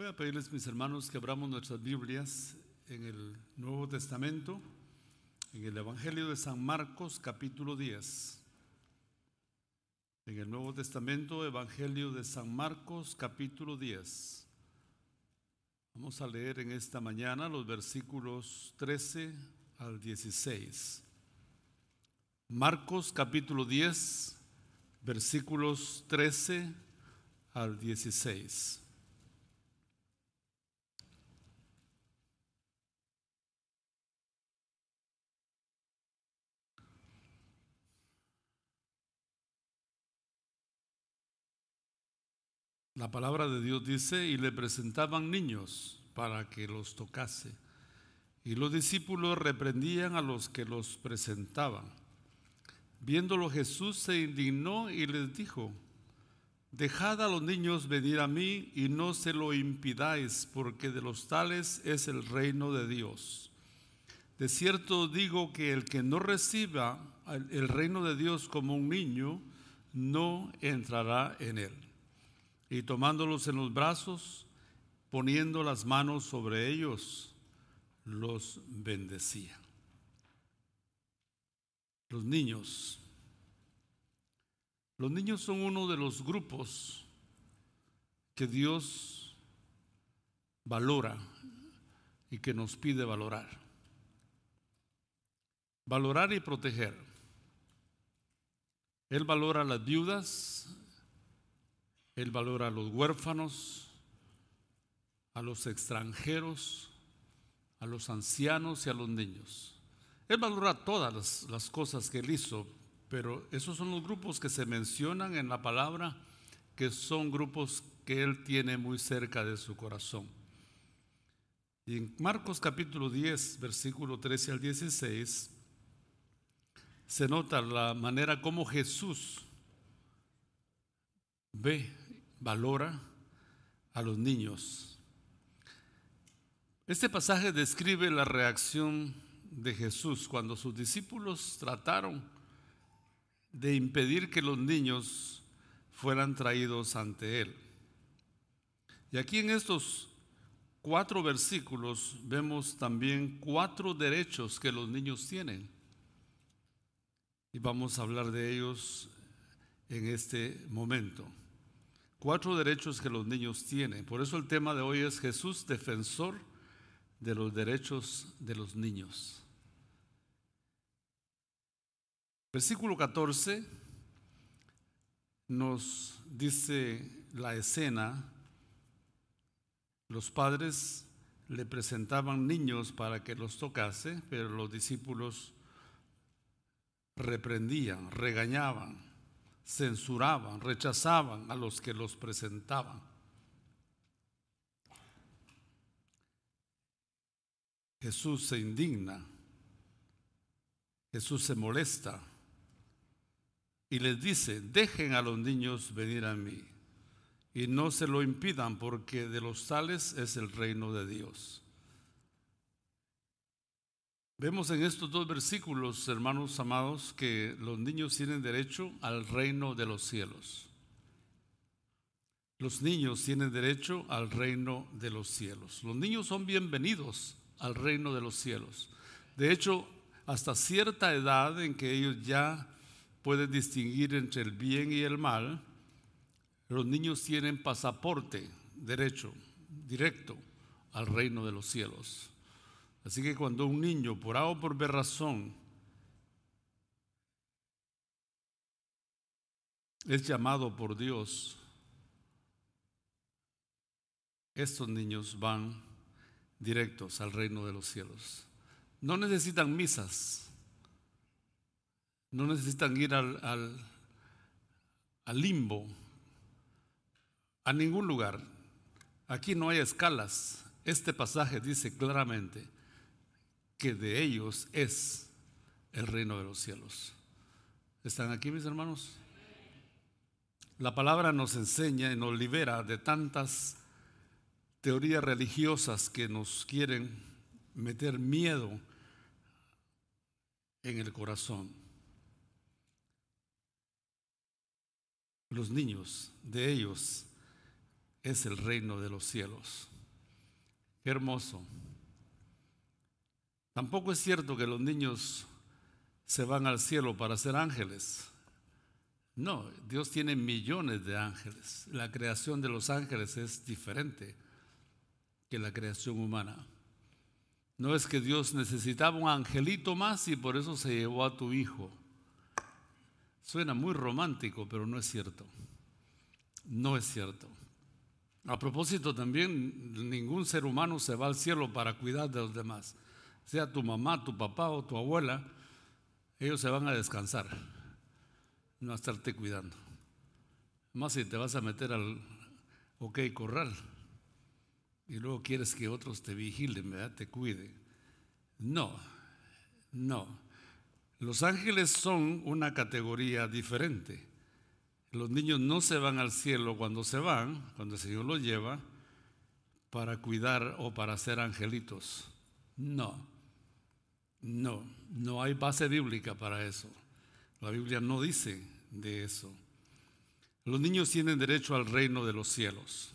Voy a pedirles, mis hermanos, que abramos nuestras Biblias en el Nuevo Testamento, en el Evangelio de San Marcos, capítulo 10. En el Nuevo Testamento, Evangelio de San Marcos, capítulo 10. Vamos a leer en esta mañana los versículos 13 al 16. Marcos, capítulo 10, versículos 13 al 16. La palabra de Dios dice, y le presentaban niños para que los tocase. Y los discípulos reprendían a los que los presentaban. Viéndolo Jesús se indignó y les dijo, Dejad a los niños venir a mí y no se lo impidáis, porque de los tales es el reino de Dios. De cierto digo que el que no reciba el reino de Dios como un niño, no entrará en él y tomándolos en los brazos, poniendo las manos sobre ellos, los bendecía. Los niños. Los niños son uno de los grupos que Dios valora y que nos pide valorar. Valorar y proteger. Él valora a las viudas, él valora a los huérfanos, a los extranjeros, a los ancianos y a los niños. Él valora todas las, cosas que Él hizo, pero esos son los grupos que se mencionan en la palabra, que son grupos que Él tiene muy cerca de su corazón. Y en Marcos capítulo 10, versículo 13 al 16, se nota la manera como Jesús ve valora a los niños. Este pasaje describe la reacción de Jesús cuando sus discípulos trataron de impedir que los niños fueran traídos ante Él. Y aquí en estos cuatro versículos vemos también cuatro derechos que los niños tienen. Y vamos a hablar de ellos en este momento. Cuatro derechos que los niños tienen. Por eso el tema de hoy es Jesús, defensor de los derechos de los niños. Versículo 14 nos dice la escena, los padres le presentaban niños para que los tocase, pero los discípulos reprendían, regañaban censuraban, rechazaban a los que los presentaban. Jesús se indigna, Jesús se molesta y les dice, dejen a los niños venir a mí y no se lo impidan porque de los tales es el reino de Dios. Vemos en estos dos versículos, hermanos amados, que los niños tienen derecho al reino de los cielos. Los niños tienen derecho al reino de los cielos. Los niños son bienvenidos al reino de los cielos. De hecho, hasta cierta edad en que ellos ya pueden distinguir entre el bien y el mal, los niños tienen pasaporte, derecho, directo al reino de los cielos. Así que cuando un niño, por A o por B razón, es llamado por Dios, estos niños van directos al reino de los cielos. No necesitan misas, no necesitan ir al, al, al limbo, a ningún lugar. Aquí no hay escalas. Este pasaje dice claramente, que de ellos es el reino de los cielos. ¿Están aquí mis hermanos? La palabra nos enseña y nos libera de tantas teorías religiosas que nos quieren meter miedo en el corazón. Los niños, de ellos es el reino de los cielos. Hermoso. Tampoco es cierto que los niños se van al cielo para ser ángeles. No, Dios tiene millones de ángeles. La creación de los ángeles es diferente que la creación humana. No es que Dios necesitaba un angelito más y por eso se llevó a tu hijo. Suena muy romántico, pero no es cierto. No es cierto. A propósito, también ningún ser humano se va al cielo para cuidar de los demás. Sea tu mamá, tu papá o tu abuela, ellos se van a descansar, no a estarte cuidando. Más si te vas a meter al ok corral y luego quieres que otros te vigilen, te cuiden. No, no. Los ángeles son una categoría diferente. Los niños no se van al cielo cuando se van, cuando el Señor los lleva, para cuidar o para ser angelitos. No, no, no hay base bíblica para eso. La Biblia no dice de eso. Los niños tienen derecho al reino de los cielos.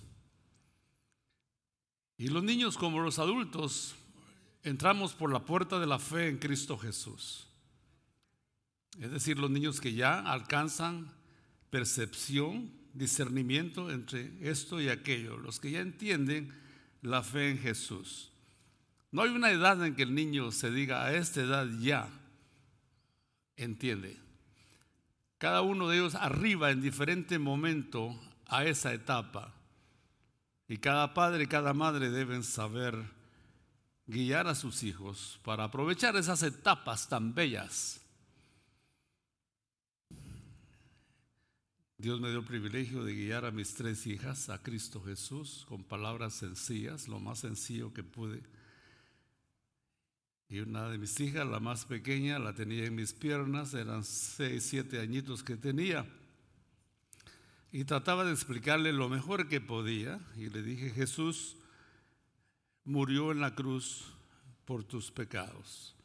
Y los niños como los adultos entramos por la puerta de la fe en Cristo Jesús. Es decir, los niños que ya alcanzan percepción, discernimiento entre esto y aquello, los que ya entienden la fe en Jesús. No hay una edad en que el niño se diga, a esta edad ya entiende. Cada uno de ellos arriba en diferente momento a esa etapa. Y cada padre y cada madre deben saber guiar a sus hijos para aprovechar esas etapas tan bellas. Dios me dio el privilegio de guiar a mis tres hijas a Cristo Jesús con palabras sencillas, lo más sencillo que pude. Y una de mis hijas, la más pequeña, la tenía en mis piernas, eran seis, siete añitos que tenía. Y trataba de explicarle lo mejor que podía. Y le dije, Jesús murió en la cruz por tus pecados.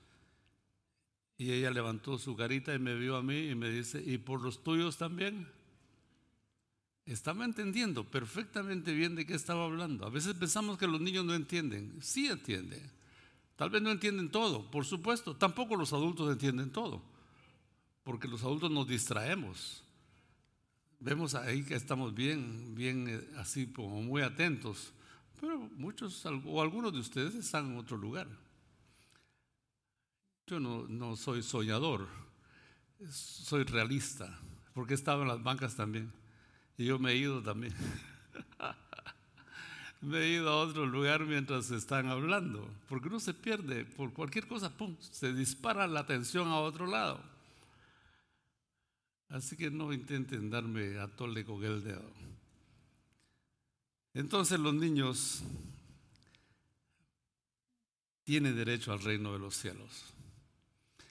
Y ella levantó su carita y me vio a mí y me dice, ¿y por los tuyos también? Estaba entendiendo perfectamente bien de qué estaba hablando. A veces pensamos que los niños no entienden. Sí entienden. Tal vez no entienden todo, por supuesto. Tampoco los adultos entienden todo. Porque los adultos nos distraemos vemos ahí que estamos bien, bien eh, así como muy atentos, pero muchos o algunos de ustedes están en otro lugar. Yo no, no soy soñador, soy realista, porque he estado en las bancas también y yo me he ido también. me he ido a otro lugar mientras están hablando, porque uno se pierde por cualquier cosa, pum, se dispara la atención a otro lado. Así que no intenten darme a tole con el dedo. Entonces los niños tienen derecho al reino de los cielos.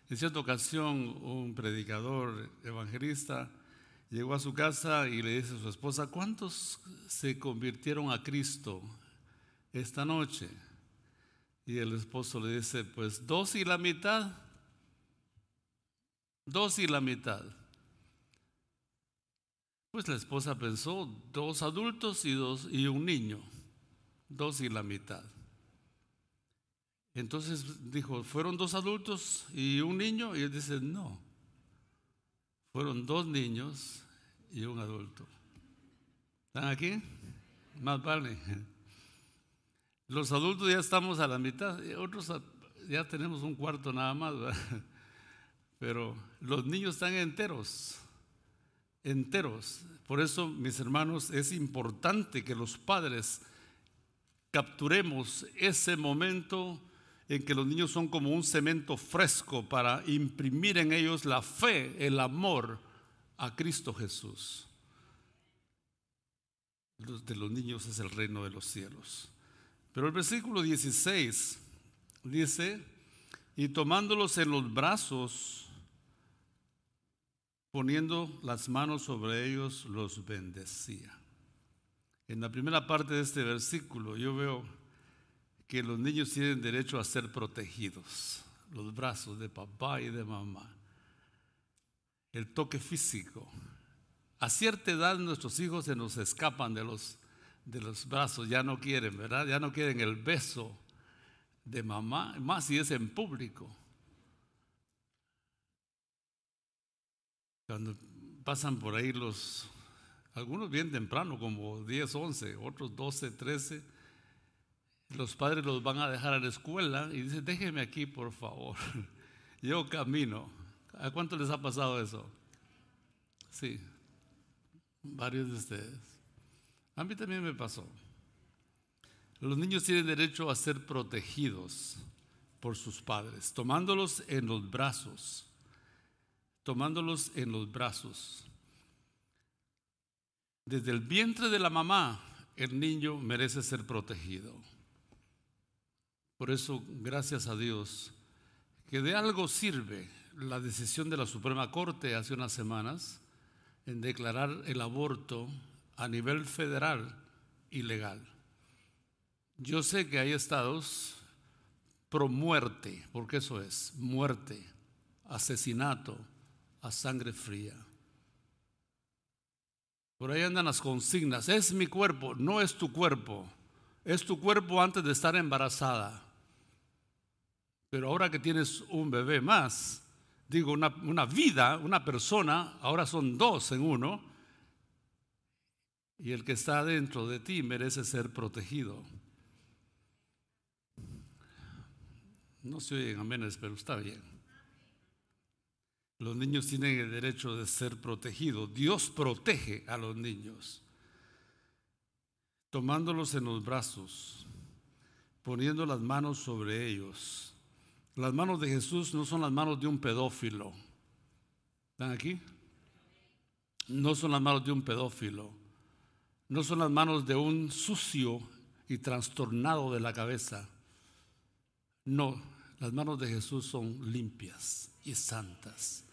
En cierta ocasión un predicador evangelista llegó a su casa y le dice a su esposa, ¿cuántos se convirtieron a Cristo esta noche? Y el esposo le dice, pues dos y la mitad. Dos y la mitad. Pues la esposa pensó, dos adultos y, dos, y un niño, dos y la mitad. Entonces dijo, ¿fueron dos adultos y un niño? Y él dice, no, fueron dos niños y un adulto. ¿Están aquí? Más vale. Los adultos ya estamos a la mitad, otros ya tenemos un cuarto nada más, pero los niños están enteros enteros. Por eso, mis hermanos, es importante que los padres capturemos ese momento en que los niños son como un cemento fresco para imprimir en ellos la fe, el amor a Cristo Jesús. De los niños es el reino de los cielos. Pero el versículo 16 dice, y tomándolos en los brazos, poniendo las manos sobre ellos, los bendecía. En la primera parte de este versículo yo veo que los niños tienen derecho a ser protegidos, los brazos de papá y de mamá, el toque físico. A cierta edad nuestros hijos se nos escapan de los de los brazos, ya no quieren, ¿verdad? Ya no quieren el beso de mamá, más si es en público. Cuando pasan por ahí los, algunos bien temprano, como 10, 11, otros 12, 13, los padres los van a dejar a la escuela y dicen, déjeme aquí, por favor. Yo camino. ¿A cuánto les ha pasado eso? Sí, varios de ustedes. A mí también me pasó. Los niños tienen derecho a ser protegidos por sus padres, tomándolos en los brazos, tomándolos en los brazos. Desde el vientre de la mamá, el niño merece ser protegido. Por eso, gracias a Dios, que de algo sirve la decisión de la Suprema Corte hace unas semanas en declarar el aborto a nivel federal ilegal. Yo sé que hay estados pro muerte, porque eso es, muerte, asesinato a sangre fría. Por ahí andan las consignas, es mi cuerpo, no es tu cuerpo, es tu cuerpo antes de estar embarazada. Pero ahora que tienes un bebé más, digo, una, vida, una persona, ahora son dos en uno, y el que está dentro de ti merece ser protegido. No se oyen aménes, pero está bien. Los niños tienen el derecho de ser protegidos. Dios protege a los niños, tomándolos en los brazos, poniendo las manos sobre ellos. Las manos de Jesús no son las manos de un pedófilo. ¿Están aquí? No son las manos de un pedófilo no son las manos de un sucio y trastornado de la cabeza. No, las manos de Jesús son limpias y santas.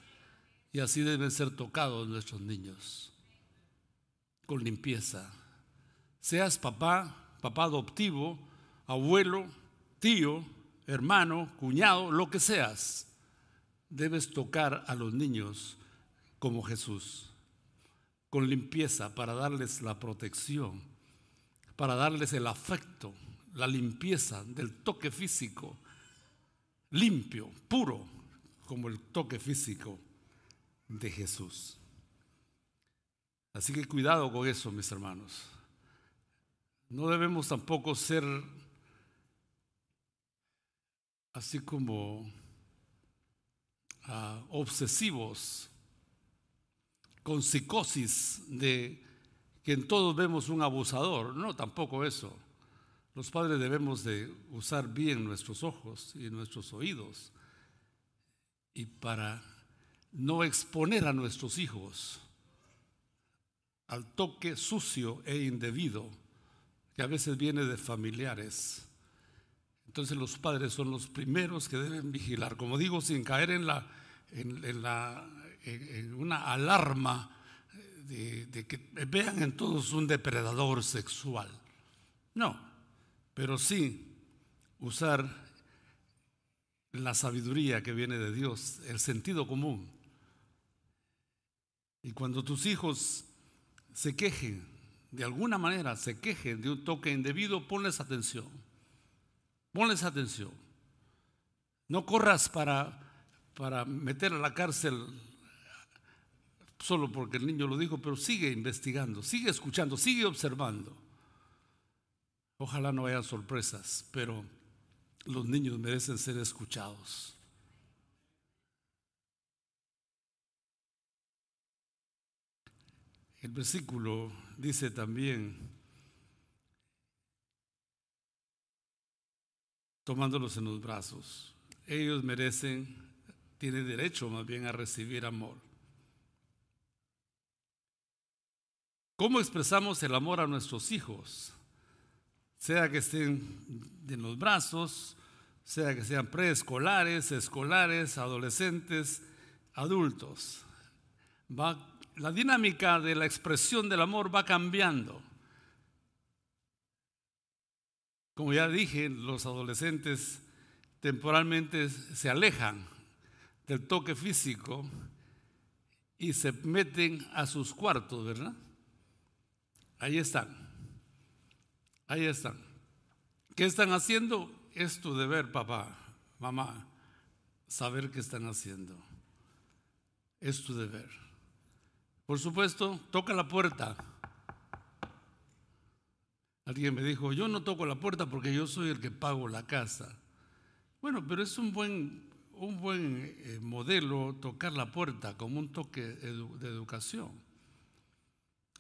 Y así deben ser tocados nuestros niños, con limpieza. Seas papá, papá adoptivo, abuelo, tío, hermano, cuñado, lo que seas, debes tocar a los niños como Jesús con limpieza para darles la protección, para darles el afecto, la limpieza del toque físico, limpio, puro, como el toque físico de Jesús. Así que cuidado con eso, mis hermanos. No debemos tampoco ser así como ah, obsesivos con psicosis de que en todos vemos un abusador. No, tampoco eso. Los padres debemos de usar bien nuestros ojos y nuestros oídos y para no exponer a nuestros hijos al toque sucio e indebido que a veces viene de familiares. Entonces los padres son los primeros que deben vigilar, como digo, sin caer en la, en la en una alarma de, que vean en todos un depredador sexual. No, pero sí usar la sabiduría que viene de Dios, el sentido común. Y cuando tus hijos se quejen, de alguna manera se quejen de un toque indebido, ponles atención. Ponles atención. No corras para, para meter a la cárcel solo porque el niño lo dijo, pero sigue investigando, sigue escuchando, sigue observando. Ojalá no haya sorpresas, pero los niños merecen ser escuchados. El versículo dice también, tomándolos en los brazos, ellos merecen, tienen derecho más bien a recibir amor. ¿Cómo expresamos el amor a nuestros hijos? Sea que estén en los brazos, sea que sean preescolares, escolares, adolescentes, adultos. la dinámica de la expresión del amor va cambiando. Como ya dije, los adolescentes temporalmente se alejan del toque físico y se meten a sus cuartos, ¿verdad? Ahí están. Ahí están. ¿Qué están haciendo? Es tu deber, papá, mamá, saber qué están haciendo. Es tu deber. Por supuesto, toca la puerta. Alguien me dijo, yo no toco la puerta porque yo soy el que pago la casa. Bueno, pero es un buen, un buen eh, modelo tocar la puerta como un toque de educación.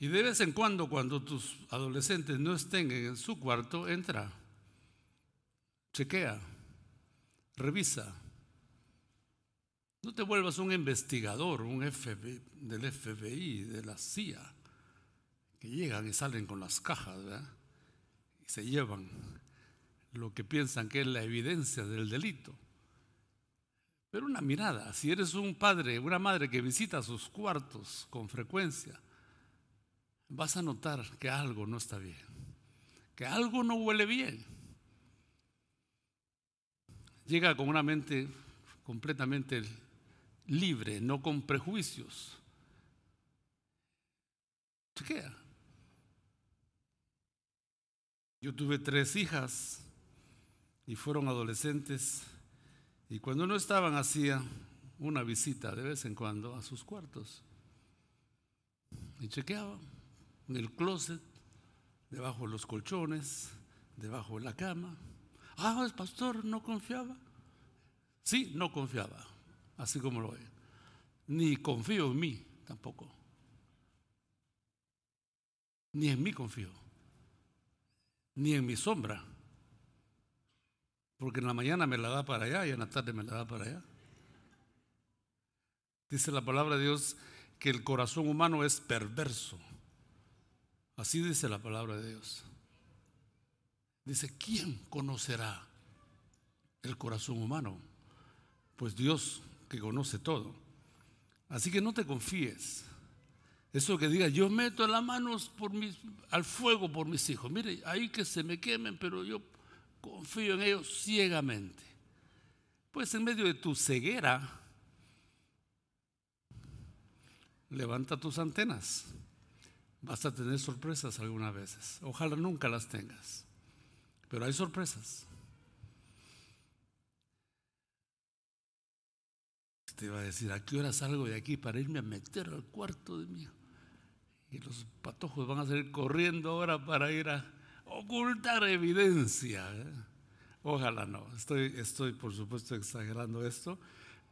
Y de vez en cuando, cuando tus adolescentes no estén en su cuarto, entra chequea, revisa. No te vuelvas un investigador, un FBI, del FBI, de la CIA, que llegan y salen con las cajas y se llevan lo que piensan que es la evidencia del delito. Pero una mirada, si eres un padre, una madre que visita sus cuartos con frecuencia, vas a notar que algo no está bien, que algo no huele bien llega con una mente completamente libre, no con prejuicios. Chequea. Yo tuve tres hijas y fueron adolescentes y cuando no estaban hacía una visita de vez en cuando a sus cuartos y chequeaba en el closet, debajo de los colchones, debajo de la cama. Ah, el pastor no confiaba. Sí, no confiaba, así como lo ve. Ni confío en mí tampoco. Ni en mí confío. Ni en mi sombra. Porque en la mañana me la da para allá y en la tarde me la da para allá. Dice la palabra de Dios que el corazón humano es perverso. Así dice la palabra de Dios. Dice, ¿quién conocerá el corazón humano? Pues Dios que conoce todo. Así que no te confíes. Eso que diga, yo meto las manos al fuego por mis hijos. Mire, ahí que se me quemen, pero yo confío en ellos ciegamente. Pues en medio de tu ceguera, levanta tus antenas. Vas a tener sorpresas algunas veces. Ojalá nunca las tengas. Pero hay sorpresas. Te iba a decir, ¿a qué hora salgo de aquí para irme a meter al cuarto de mi hijo? Y los patojos van a salir corriendo ahora para ir a ocultar evidencia. ¿eh? Ojalá no. Estoy, estoy, por supuesto, exagerando esto,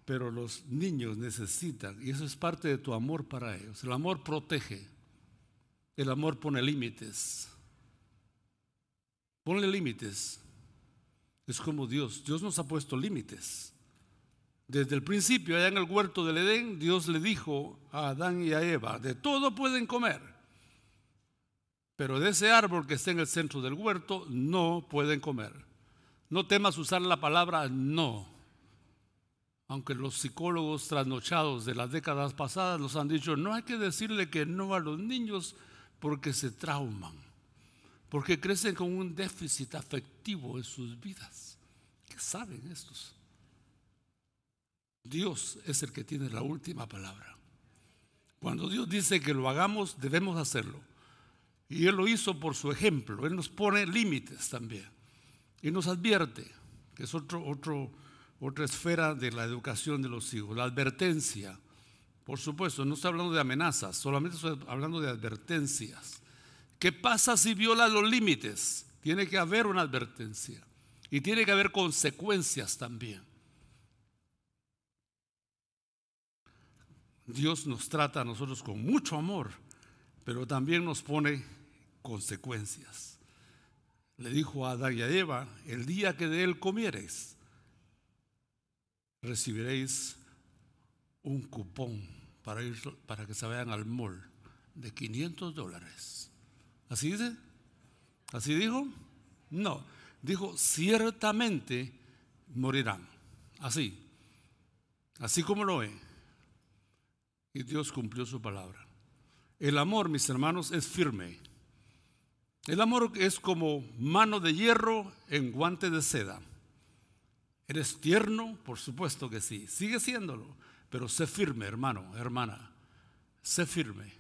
pero los niños necesitan, y eso es parte de tu amor para ellos. El amor protege, el amor pone límites. Ponle límites. Es como Dios. Dios nos ha puesto límites. Desde el principio, allá en el huerto del Edén, Dios le dijo a Adán y a Eva, de todo pueden comer, pero de ese árbol que está en el centro del huerto no pueden comer. No temas usar la palabra no, aunque los psicólogos trasnochados de las décadas pasadas nos han dicho, no hay que decirle que no a los niños porque se trauman porque crecen con un déficit afectivo en sus vidas. ¿Qué saben estos? Dios es el que tiene la última palabra. Cuando Dios dice que lo hagamos, debemos hacerlo. Y Él lo hizo por su ejemplo. Él nos pone límites también. Y nos advierte, que es otro, otro, otra esfera de la educación de los hijos, la advertencia. Por supuesto, no estoy hablando de amenazas, solamente estoy hablando de advertencias. ¿Qué pasa si viola los límites? Tiene que haber una advertencia y tiene que haber consecuencias también. Dios nos trata a nosotros con mucho amor, pero también nos pone consecuencias. Le dijo a Adán y a Eva, el día que de él comiereis, recibiréis un cupón para, ir, para que se vayan al mall de 500 dólares. ¿Así dice? ¿Así dijo? No. Dijo, ciertamente morirán. Así. Así como lo ve. Y Dios cumplió su palabra. El amor, mis hermanos, es firme. El amor es como mano de hierro en guante de seda. ¿Eres tierno? Por supuesto que sí. Sigue siéndolo. Pero sé firme, hermano, hermana. Sé firme.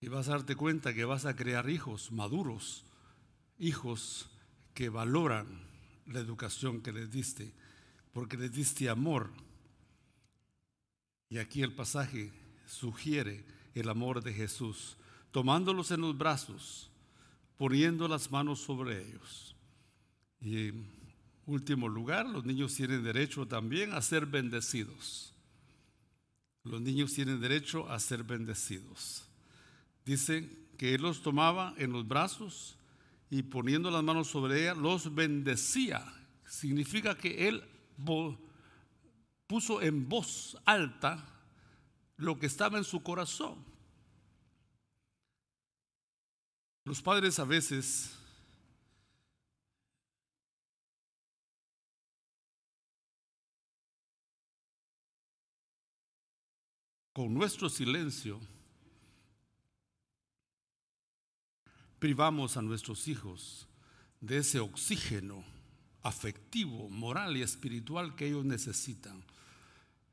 Y vas a darte cuenta que vas a crear hijos maduros, hijos que valoran la educación que les diste, porque les diste amor. Y aquí el pasaje sugiere el amor de Jesús, tomándolos en los brazos, poniendo las manos sobre ellos. Y en último lugar, los niños tienen derecho también a ser bendecidos. Los niños tienen derecho a ser bendecidos. Dice que Él los tomaba en los brazos y poniendo las manos sobre ella, los bendecía. Significa que Él puso en voz alta lo que estaba en su corazón. Los padres a veces con nuestro silencio privamos a nuestros hijos de ese oxígeno afectivo, moral y espiritual que ellos necesitan.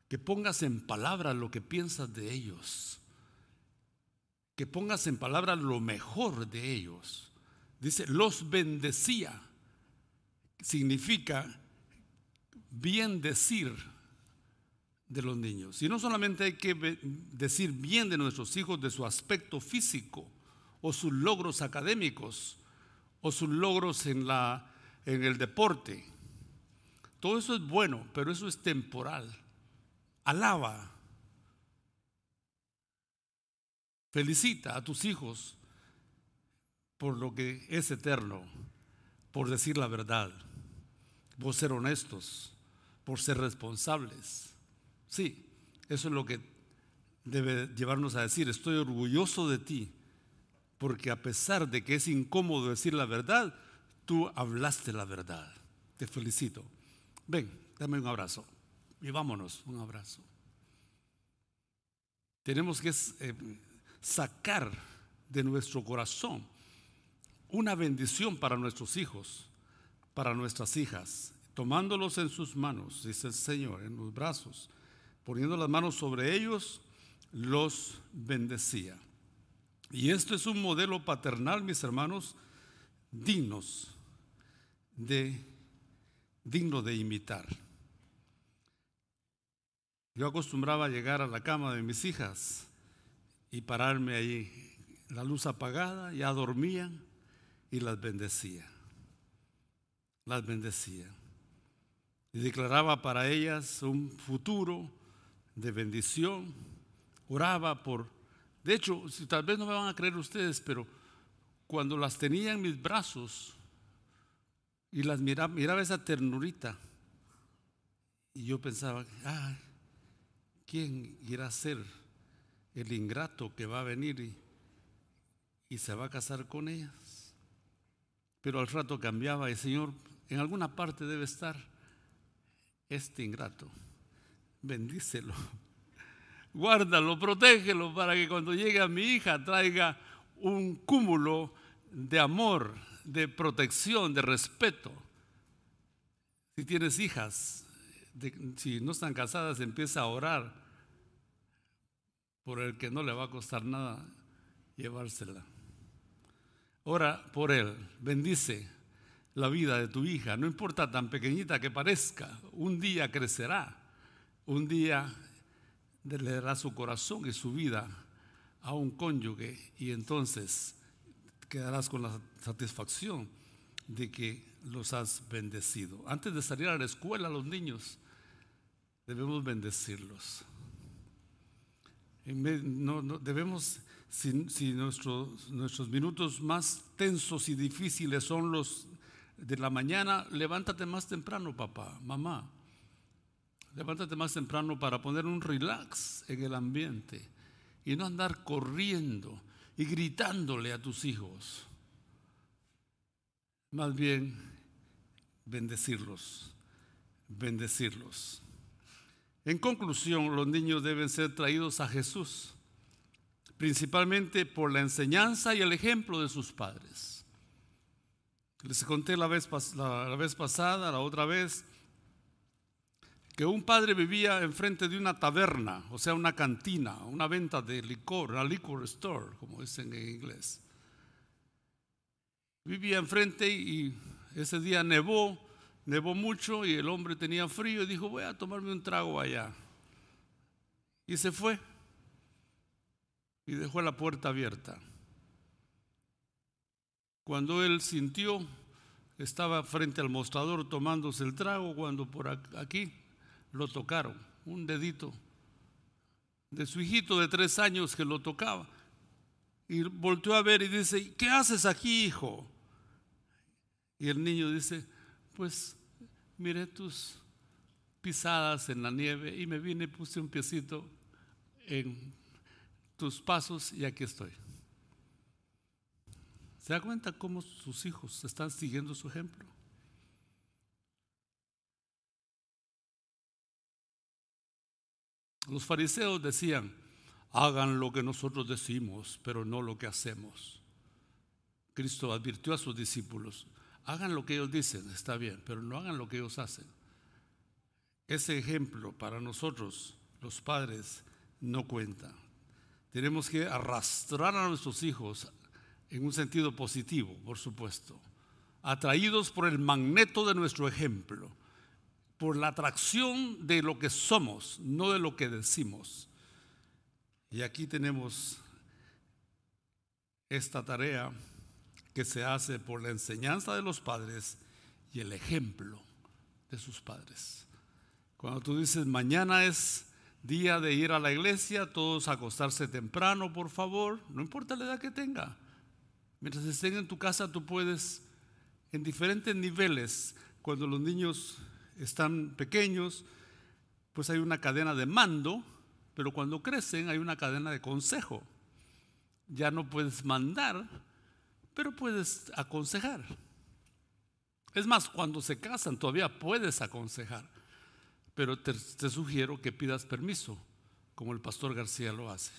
Que pongas en palabras lo que piensas de ellos. Que pongas en palabras lo mejor de ellos. Dice, los bendecía. Significa bien decir de los niños. Y no solamente hay que decir bien de nuestros hijos, de su aspecto físico, o sus logros académicos o sus logros en, la, en el deporte. Todo eso es bueno, pero eso es temporal. Alaba. Felicita a tus hijos por lo que es eterno, por decir la verdad, por ser honestos, por ser responsables. Sí, eso es lo que debe llevarnos a decir, estoy orgulloso de ti porque a pesar de que es incómodo decir la verdad, tú hablaste la verdad. Te felicito. Ven, dame un abrazo y vámonos, un abrazo. Tenemos que eh, sacar de nuestro corazón una bendición para nuestros hijos, para nuestras hijas, tomándolos en sus manos, dice el Señor, en los brazos, poniendo las manos sobre ellos, los bendecía. Y esto es un modelo paternal, mis hermanos, dignos de digno de imitar. Yo acostumbraba llegar a la cama de mis hijas y pararme ahí, la luz apagada, ya dormían y las bendecía. Las bendecía. Y declaraba para ellas un futuro de bendición. Oraba por de hecho, si tal vez no me van a creer ustedes, pero cuando las tenía en mis brazos y las miraba, miraba esa ternurita, y yo pensaba, ay, ¿quién irá a ser el ingrato que va a venir y, se va a casar con ellas? Pero al rato cambiaba y Señor, en alguna parte debe estar este ingrato. Bendícelo guárdalo, protégelo para que cuando llegue a mi hija traiga un cúmulo de amor, de protección, de respeto. Si tienes hijas, si no están casadas, empieza a orar por el que no le va a costar nada llevársela. Ora por él, bendice la vida de tu hija, no importa tan pequeñita que parezca, un día crecerá, un día le dará su corazón y su vida a un cónyuge y entonces quedarás con la satisfacción de que los has bendecido. Antes de salir a la escuela, los niños debemos bendecirlos. No, debemos, si, nuestros minutos más tensos y difíciles son los de la mañana, levántate más temprano, papá, mamá. Levántate más temprano para poner un relax en el ambiente y no andar corriendo y gritándole a tus hijos. Más bien, bendecirlos, bendecirlos. En conclusión, los niños deben ser traídos a Jesús, principalmente por la enseñanza y el ejemplo de sus padres. Les conté la vez, la vez pasada, la otra vez, que un padre vivía enfrente de una taberna, o sea, una cantina, una venta de licor, una liquor store, como dicen en inglés. Vivía enfrente y ese día nevó, nevó mucho y el hombre tenía frío y dijo, voy a tomarme un trago allá. Y se fue y dejó la puerta abierta. Cuando él sintió, estaba frente al mostrador tomándose el trago, cuando por aquí lo tocaron, un dedito de su hijito de tres años que lo tocaba. Y volteó a ver y dice, ¿qué haces aquí, hijo? Y el niño dice, pues miré tus pisadas en la nieve y me vine puse un piecito en tus pasos y aquí estoy. ¿Se da cuenta cómo sus hijos están siguiendo su ejemplo? Los fariseos decían, hagan lo que nosotros decimos, pero no lo que hacemos. Cristo advirtió a sus discípulos, hagan lo que ellos dicen, está bien, pero no hagan lo que ellos hacen. Ese ejemplo para nosotros, los padres, no cuenta. Tenemos que arrastrar a nuestros hijos en un sentido positivo, por supuesto, atraídos por el magneto de nuestro ejemplo, por la atracción de lo que somos, no de lo que decimos. Y aquí tenemos esta tarea que se hace por la enseñanza de los padres y el ejemplo de sus padres. Cuando tú dices, mañana es día de ir a la iglesia, todos acostarse temprano, por favor, no importa la edad que tenga. Mientras estén en tu casa, tú puedes, en diferentes niveles, cuando los niños están pequeños, pues hay una cadena de mando, pero cuando crecen hay una cadena de consejo. Ya no puedes mandar, pero puedes aconsejar. Es más, cuando se casan todavía puedes aconsejar, pero te, sugiero que pidas permiso, como el pastor García lo hace.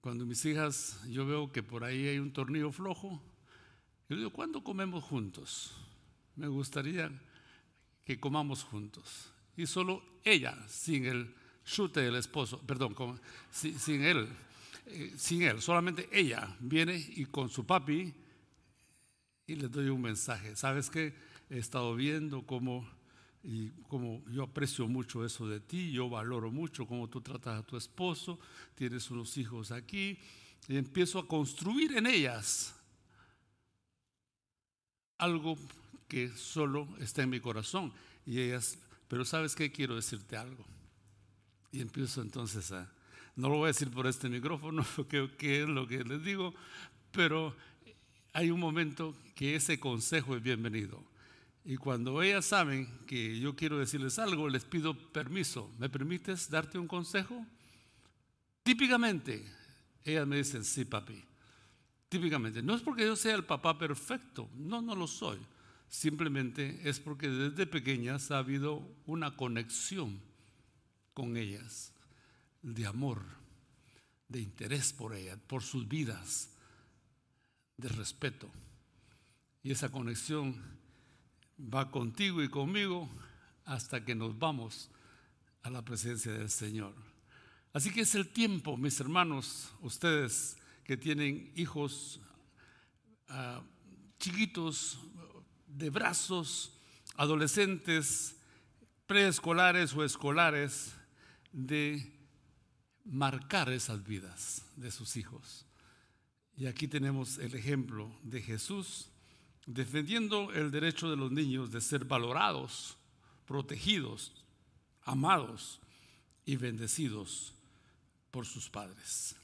Cuando mis hijas, yo veo que por ahí hay un tornillo flojo, yo digo, ¿cuándo comemos juntos? Me gustaría que comamos juntos. Y solo ella, sin el chute del esposo, perdón, sin él, eh, sin él, solamente ella viene y con su papi y le doy un mensaje. ¿Sabes qué? He estado viendo cómo, cómo yo aprecio mucho eso de ti, yo valoro mucho cómo tú tratas a tu esposo, tienes unos hijos aquí, y empiezo a construir en ellas algo que solo está en mi corazón. Y ellas, pero ¿sabes qué? Quiero decirte algo. Y empiezo entonces a, no lo voy a decir por este micrófono, que, es lo que les digo, pero hay un momento que ese consejo es bienvenido. Y cuando ellas saben que yo quiero decirles algo, les pido permiso. ¿Me permites darte un consejo? Típicamente, ellas me dicen, sí, papi. Típicamente. No es porque yo sea el papá perfecto, no, no lo soy. Simplemente es porque desde pequeñas ha habido una conexión con ellas de amor, de interés por ella, por sus vidas, de respeto. Y esa conexión va contigo y conmigo hasta que nos vamos a la presencia del Señor. Así que es el tiempo, mis hermanos, ustedes que tienen hijos ah, chiquitos, de brazos, adolescentes, preescolares o escolares, de marcar esas vidas de sus hijos. Y aquí tenemos el ejemplo de Jesús defendiendo el derecho de los niños de ser valorados, protegidos, amados y bendecidos por sus padres.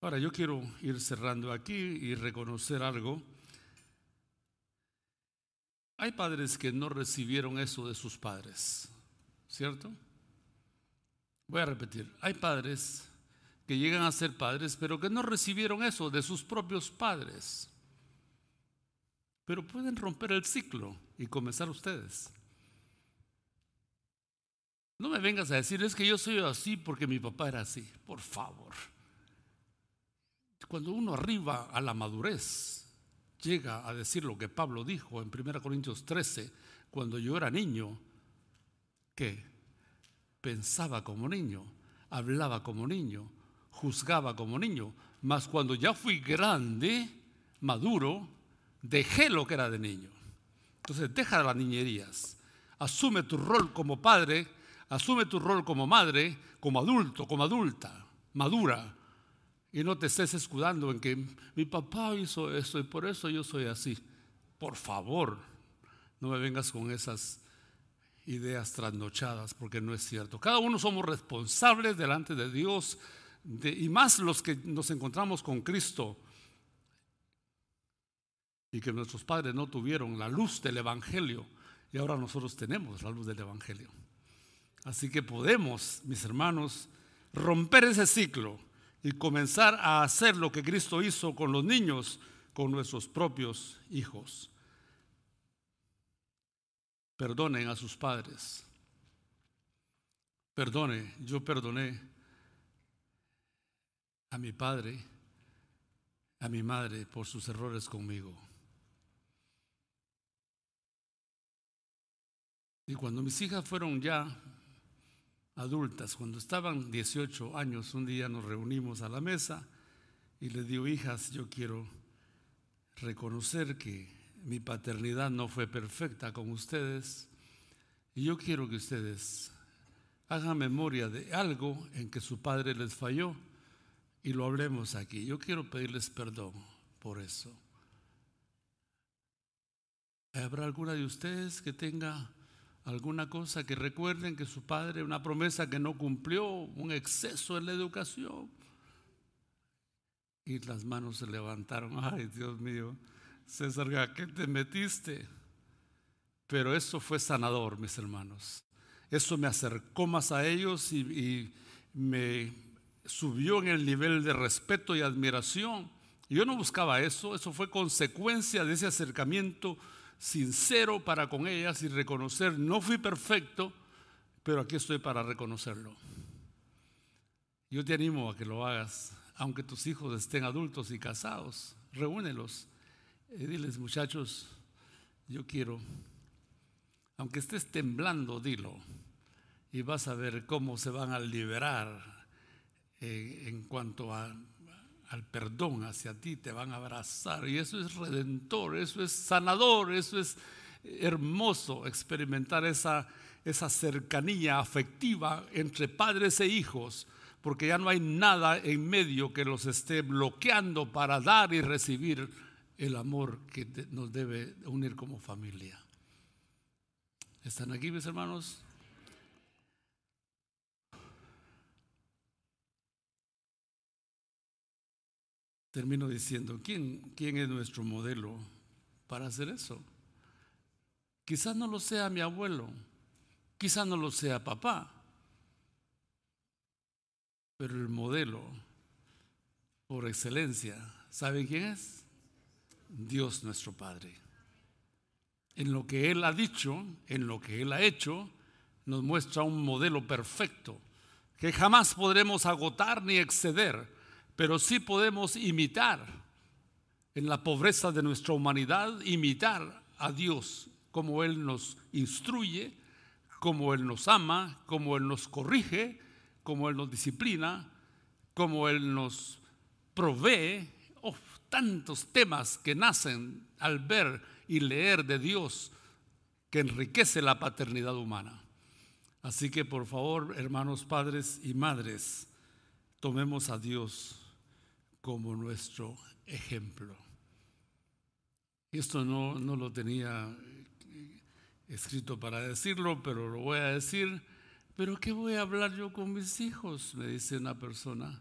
Ahora yo quiero ir cerrando aquí y reconocer algo. Hay padres que no recibieron eso de sus padres, ¿cierto? Voy a repetir, hay padres que llegan a ser padres, pero que no recibieron eso de sus propios padres. Pero pueden romper el ciclo y comenzar ustedes. No me vengas a decir, es que yo soy así porque mi papá era así. Por favor. Cuando uno arriba a la madurez, llega a decir lo que Pablo dijo en 1 Corintios 13, cuando yo era niño, ¿qué? Pensaba como niño, hablaba como niño, juzgaba como niño. Mas cuando ya fui grande, maduro, dejé lo que era de niño. Entonces deja las niñerías. Asume tu rol como padre, asume tu rol como madre, como adulto, como adulta, madura. Y no te estés escudando en que mi papá hizo esto y por eso yo soy así. Por favor, no me vengas con esas ideas trasnochadas, porque no es cierto. Cada uno somos responsables delante de Dios, y más los que nos encontramos con Cristo, y que nuestros padres no tuvieron la luz del Evangelio, y ahora nosotros tenemos la luz del Evangelio. Así que podemos, mis hermanos, romper ese ciclo y comenzar a hacer lo que Cristo hizo con los niños, con nuestros propios hijos. Perdonen a sus padres. Perdone, yo perdoné a mi padre, a mi madre por sus errores conmigo. Y cuando mis hijas fueron ya adultas, cuando estaban 18 años, un día nos reunimos a la mesa y les digo, hijas, yo quiero reconocer que mi paternidad no fue perfecta con ustedes y yo quiero que ustedes hagan memoria de algo en que su padre les falló y lo hablemos aquí. Yo quiero pedirles perdón por eso. ¿Habrá alguna de ustedes que tenga alguna cosa que recuerden que su padre, una promesa que no cumplió, un exceso en la educación? Y las manos se levantaron. Ay, Dios mío, César, ¿qué te metiste? Pero eso fue sanador, mis hermanos. Eso me acercó más a ellos y, y me subió en el nivel de respeto y admiración. Yo no buscaba eso, eso fue consecuencia de ese acercamiento sincero para con ellas y reconocer, no fui perfecto, pero aquí estoy para reconocerlo. Yo te animo a que lo hagas, aunque tus hijos estén adultos y casados, reúnelos y diles, muchachos, yo quiero, aunque estés temblando, dilo, y vas a ver cómo se van a liberar eh, en cuanto al perdón hacia ti, te van a abrazar. Y eso es redentor, eso es sanador, eso es hermoso experimentar esa, esa cercanía afectiva entre padres e hijos, porque ya no hay nada en medio que los esté bloqueando para dar y recibir el amor que nos debe unir como familia. ¿Están aquí mis hermanos? termino diciendo, ¿quién, ¿quién es nuestro modelo para hacer eso? Quizás no lo sea mi abuelo, quizás no lo sea papá, pero el modelo por excelencia, ¿saben quién es? Dios nuestro Padre. En lo que Él ha dicho, en lo que Él ha hecho, nos muestra un modelo perfecto que jamás podremos agotar ni exceder pero sí podemos imitar en la pobreza de nuestra humanidad, imitar a Dios como Él nos instruye, como Él nos ama, como Él nos corrige, como Él nos disciplina, como Él nos provee. Oh, tantos temas que nacen al ver y leer de Dios que enriquece la paternidad humana. Así que por favor, hermanos padres y madres, tomemos a Dios como nuestro ejemplo. Esto no, no lo tenía escrito para decirlo, pero lo voy a decir. Pero ¿qué voy a hablar yo con mis hijos? Me dice una persona.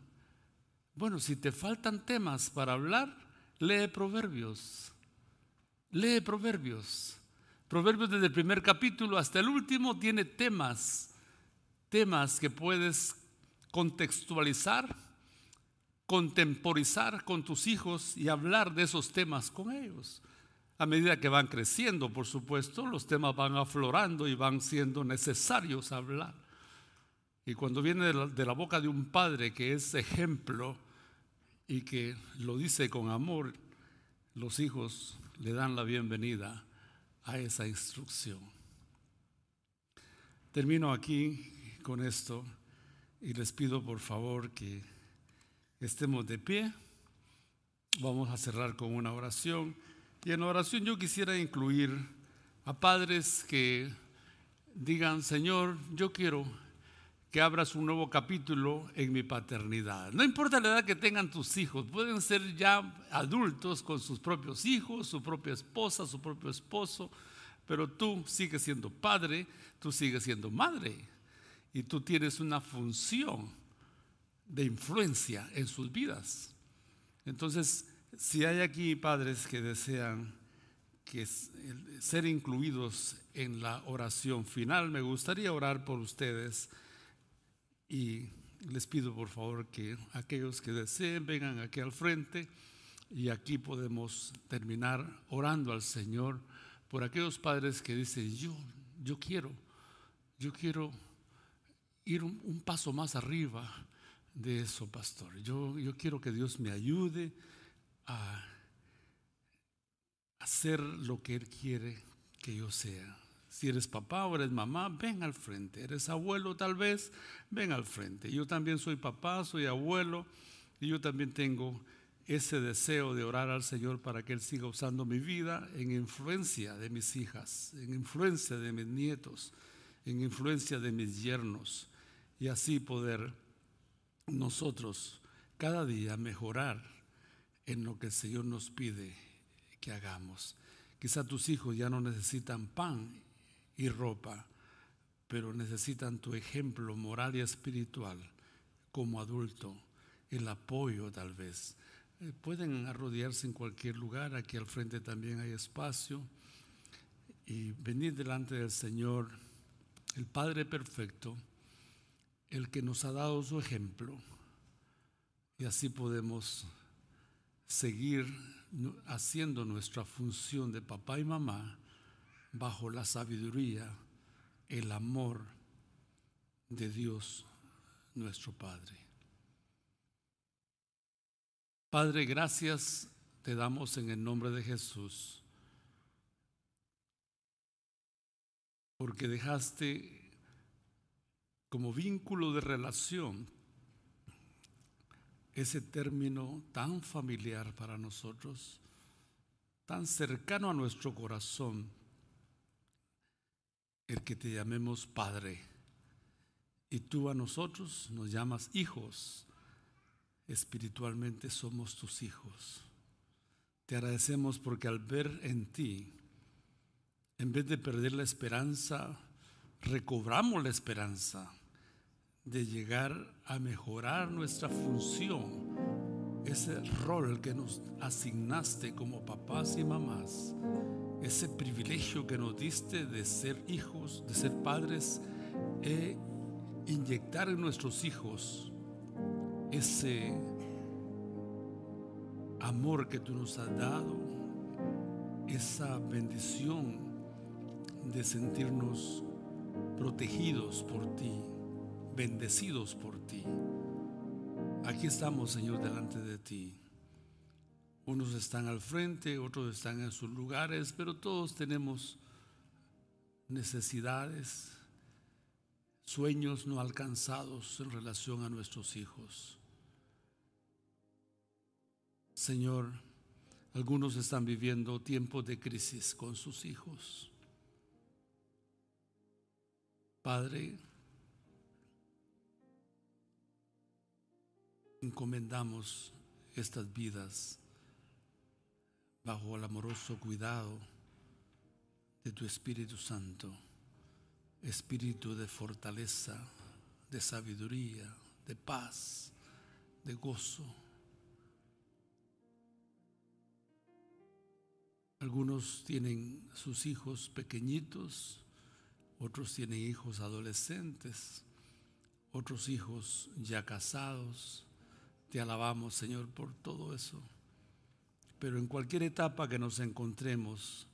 Bueno, si te faltan temas para hablar, lee proverbios. Lee proverbios. Proverbios desde el primer capítulo hasta el último tiene temas, temas que puedes contextualizar contemporizar con tus hijos y hablar de esos temas con ellos. A medida que van creciendo, por supuesto, los temas van aflorando y van siendo necesarios hablar. Y cuando viene de la, boca de un padre que es ejemplo y que lo dice con amor, los hijos le dan la bienvenida a esa instrucción. termino aquí con esto y les pido por favor que estemos de pie. Vamos a cerrar con una oración. Y en la oración yo quisiera incluir a padres que digan, Señor, yo quiero que abras un nuevo capítulo en mi paternidad. No importa la edad que tengan tus hijos, pueden ser ya adultos con sus propios hijos, su propia esposa, su propio esposo, pero tú sigues siendo padre, tú sigues siendo madre y tú tienes una función de influencia en sus vidas. Entonces, si hay aquí padres que desean ser incluidos en la oración final, me gustaría orar por ustedes y les pido por favor que aquellos que deseen vengan aquí al frente y aquí podemos terminar orando al Señor por aquellos padres que dicen, yo, yo quiero, yo quiero ir un, paso más arriba de eso, pastor. Yo, yo quiero que Dios me ayude a hacer lo que Él quiere que yo sea. Si eres papá o eres mamá, ven al frente. Eres abuelo tal vez, ven al frente. Yo también soy papá, soy abuelo y yo también tengo ese deseo de orar al Señor para que Él siga usando mi vida en influencia de mis hijas, en influencia de mis nietos, en influencia de mis yernos y así poder nosotros cada día mejorar en lo que el Señor nos pide que hagamos. Quizá tus hijos ya no necesitan pan y ropa, pero necesitan tu ejemplo moral y espiritual como adulto, el apoyo tal vez. Eh, pueden arrodillarse en cualquier lugar, aquí al frente también hay espacio, y venir delante del Señor, el Padre Perfecto, el que nos ha dado su ejemplo, y así podemos seguir haciendo nuestra función de papá y mamá bajo la sabiduría, el amor de Dios nuestro Padre. Padre, gracias te damos en el nombre de Jesús, porque dejaste como vínculo de relación ese término tan familiar para nosotros, tan cercano a nuestro corazón, el que te llamemos Padre. Y tú a nosotros nos llamas hijos. Espiritualmente somos tus hijos. Te agradecemos porque al ver en ti, en vez de perder la esperanza, recobramos la esperanza de llegar a mejorar nuestra función, ese rol que nos asignaste como papás y mamás ese privilegio que nos diste de ser hijos, de ser padres, e inyectar en nuestros hijos ese amor que tú nos has dado, esa bendición de sentirnos protegidos por ti, bendecidos por ti. Aquí estamos, Señor, delante de ti. Unos están al frente, otros están en sus lugares, pero todos tenemos necesidades, sueños no alcanzados en relación a nuestros hijos. Señor, algunos están viviendo tiempos de crisis con sus hijos. Padre, encomendamos estas vidas bajo el amoroso cuidado de tu Espíritu Santo, espíritu de fortaleza, de sabiduría, de paz, de gozo. Algunos tienen sus hijos pequeñitos, otros tienen hijos adolescentes, otros hijos ya casados. Te alabamos, Señor, por todo eso. Pero en cualquier etapa que nos encontremos,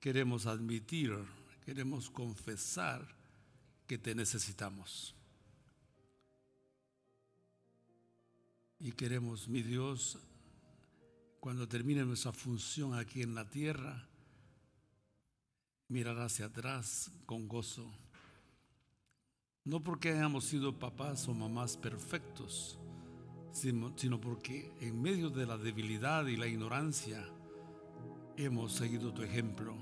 queremos admitir, queremos confesar que te necesitamos. Y queremos, mi Dios, cuando termine nuestra función aquí en la tierra, mirar hacia atrás con gozo No porque hayamos sido papás o mamás perfectos, sino porque en medio de la debilidad y la ignorancia hemos seguido tu ejemplo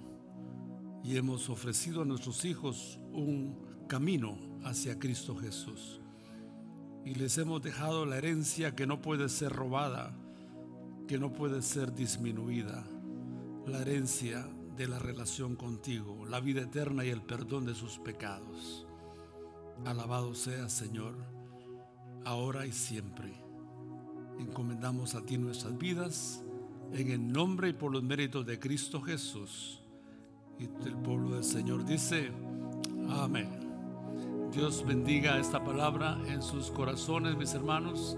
y hemos ofrecido a nuestros hijos un camino hacia Cristo Jesús. Y les hemos dejado la herencia que no puede ser robada, que no puede ser disminuida, la herencia de la relación contigo, la vida eterna y el perdón de sus pecados. Alabado sea Señor, ahora y siempre. Encomendamos a ti nuestras vidas en el nombre y por los méritos de Cristo Jesús. Y el pueblo del Señor dice, amén. Dios bendiga esta palabra en sus corazones, mis hermanos.